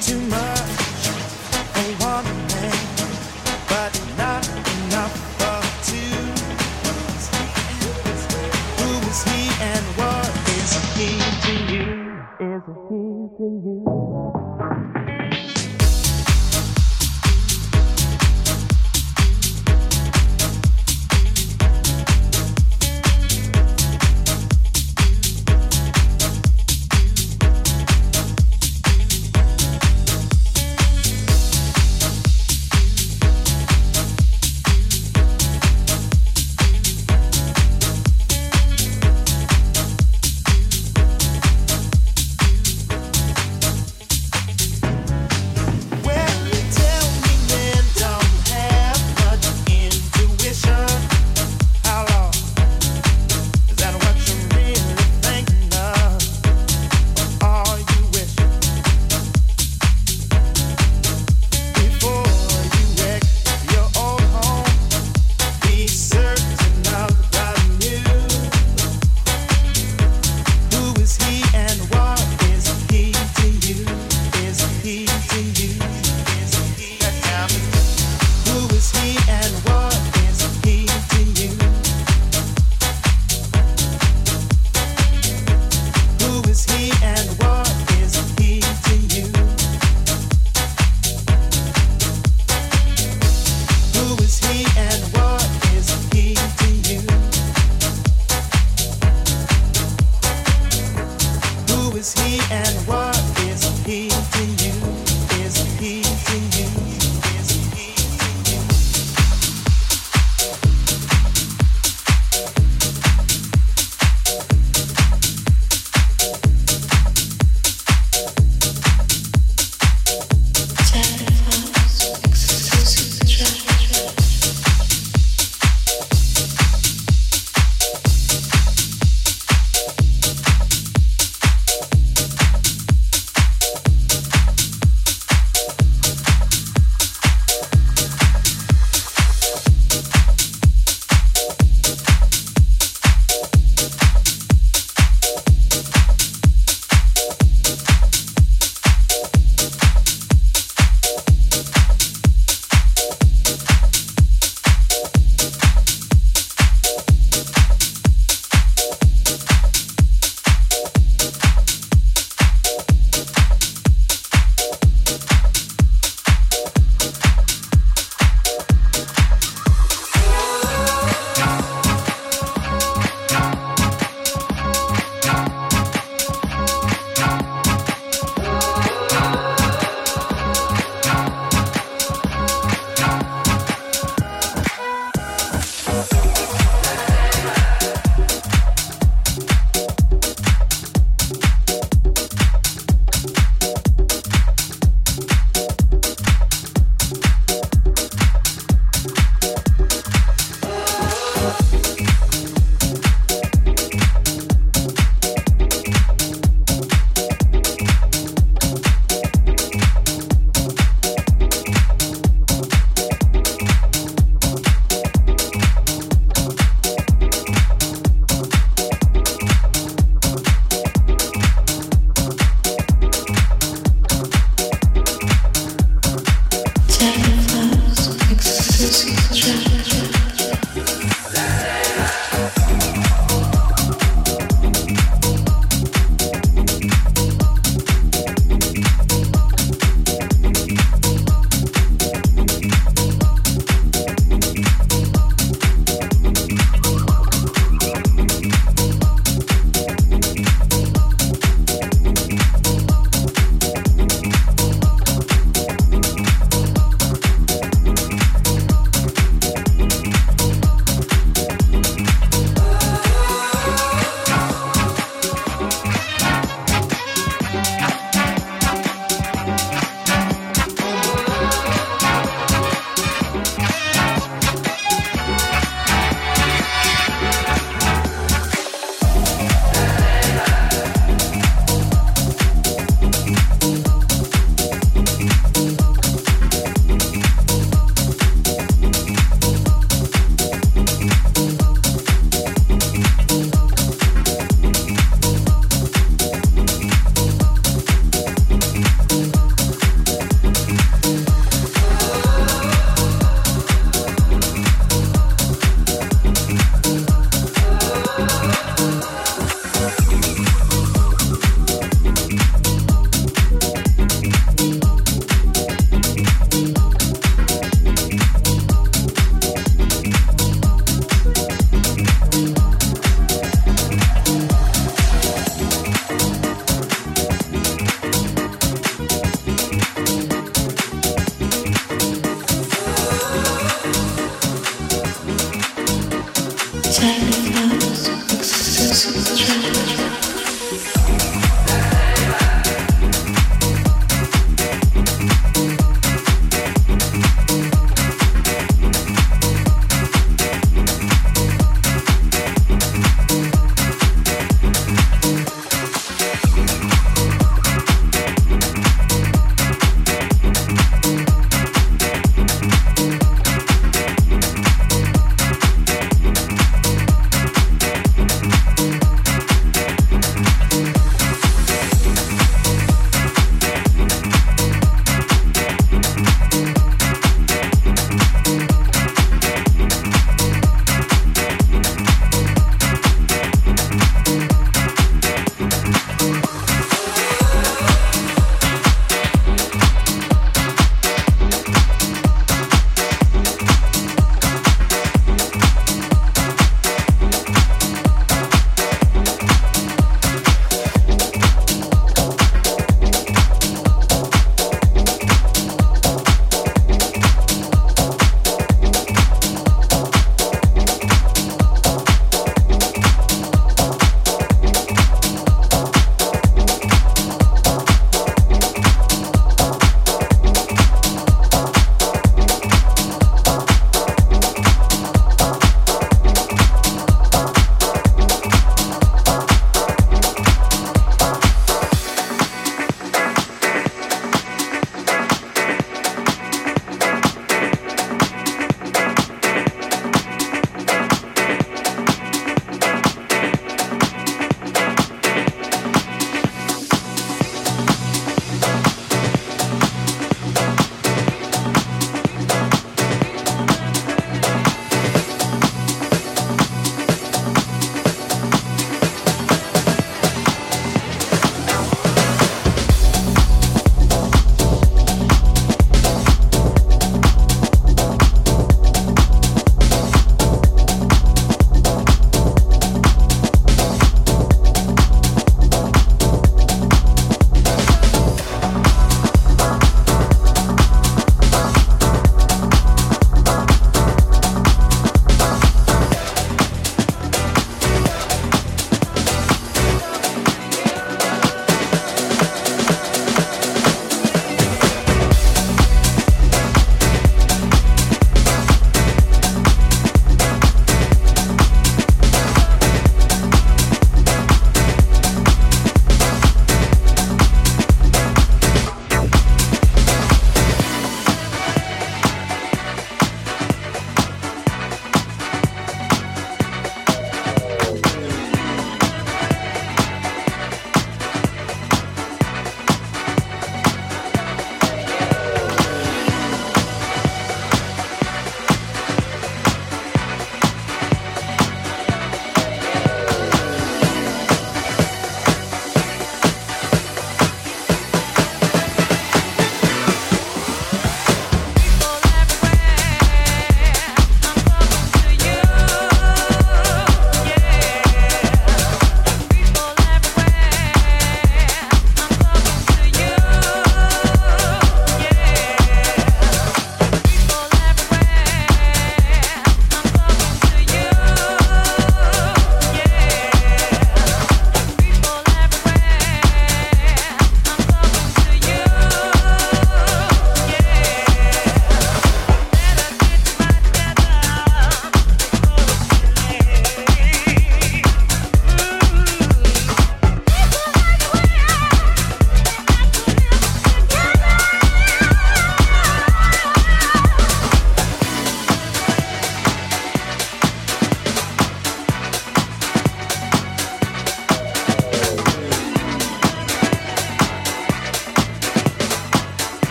too much.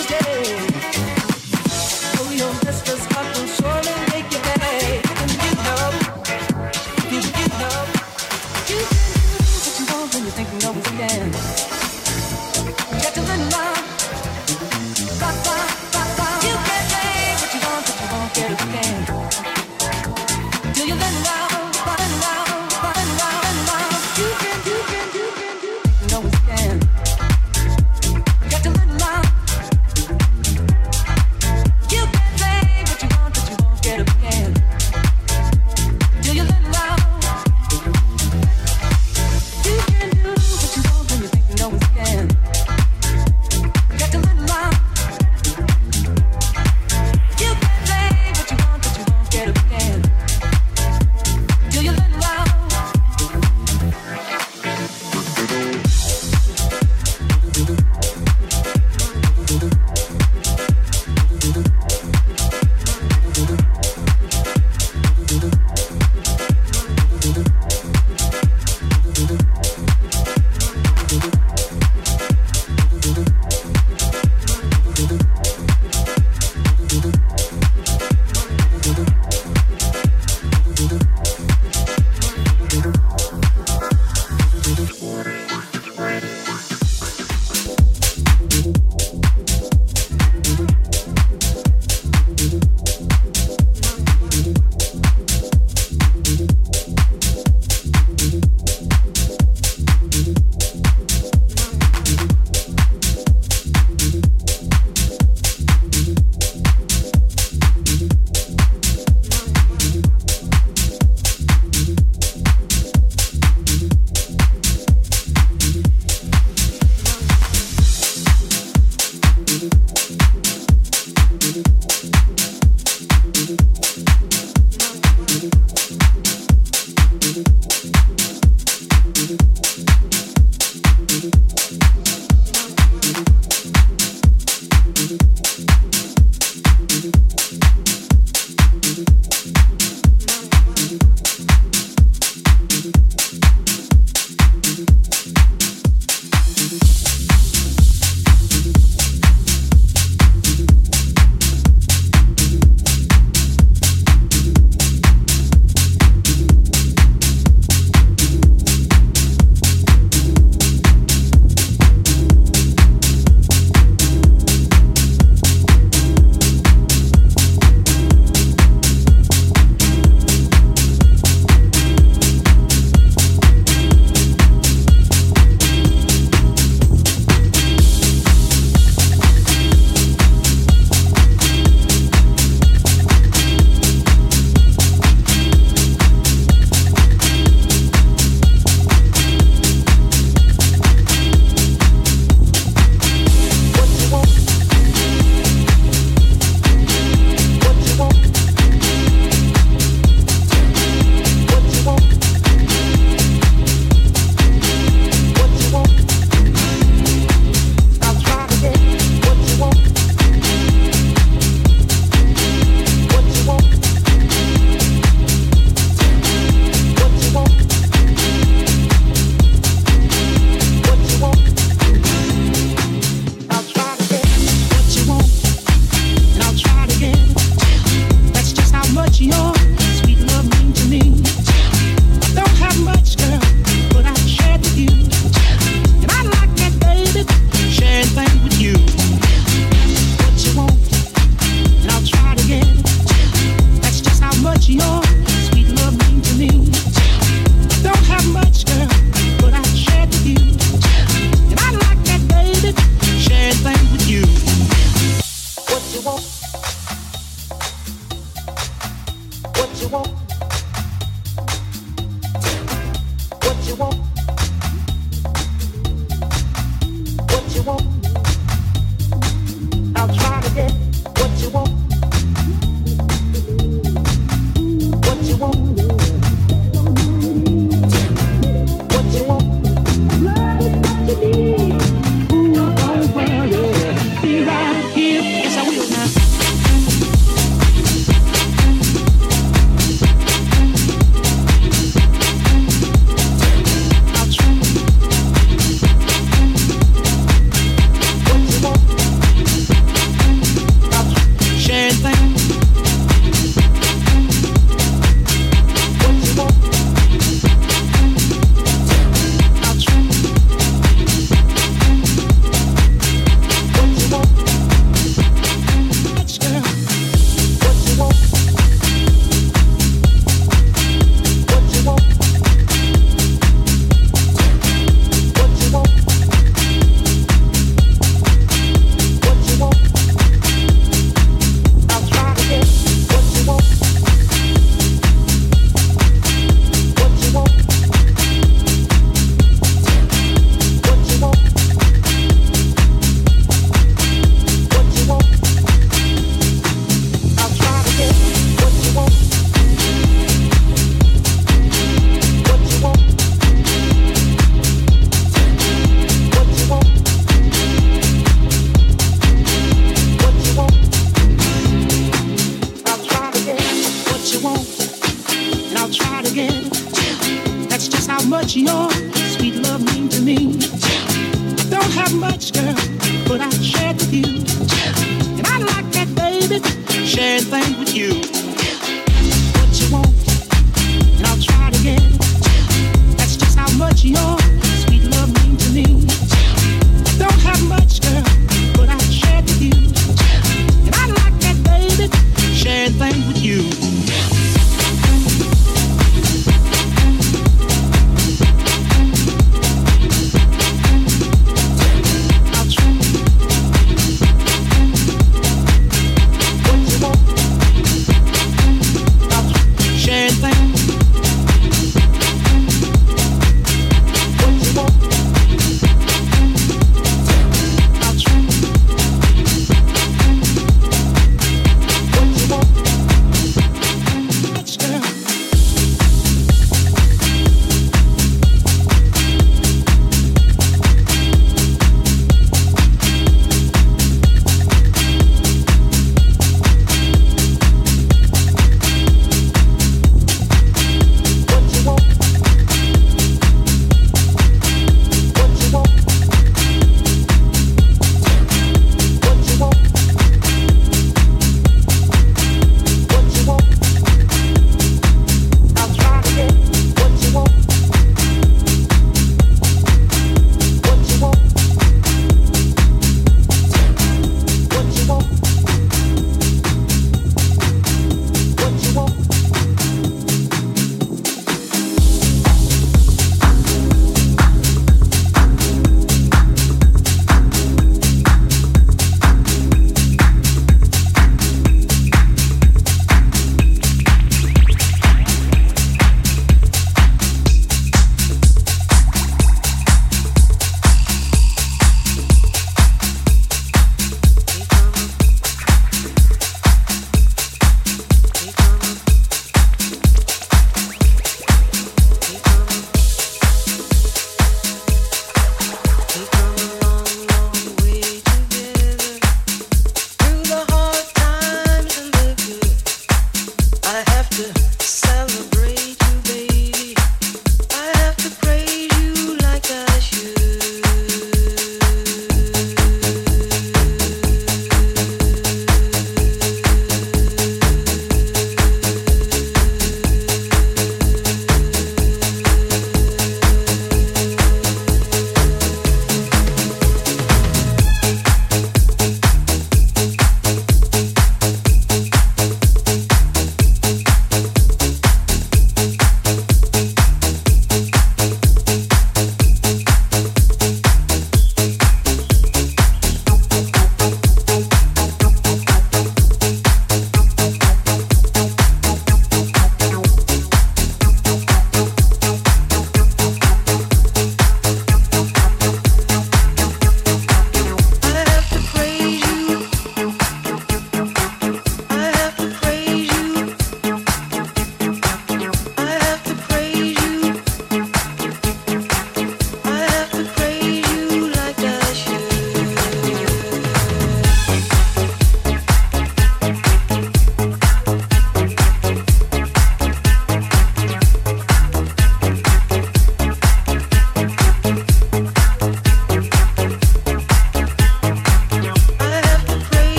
Again.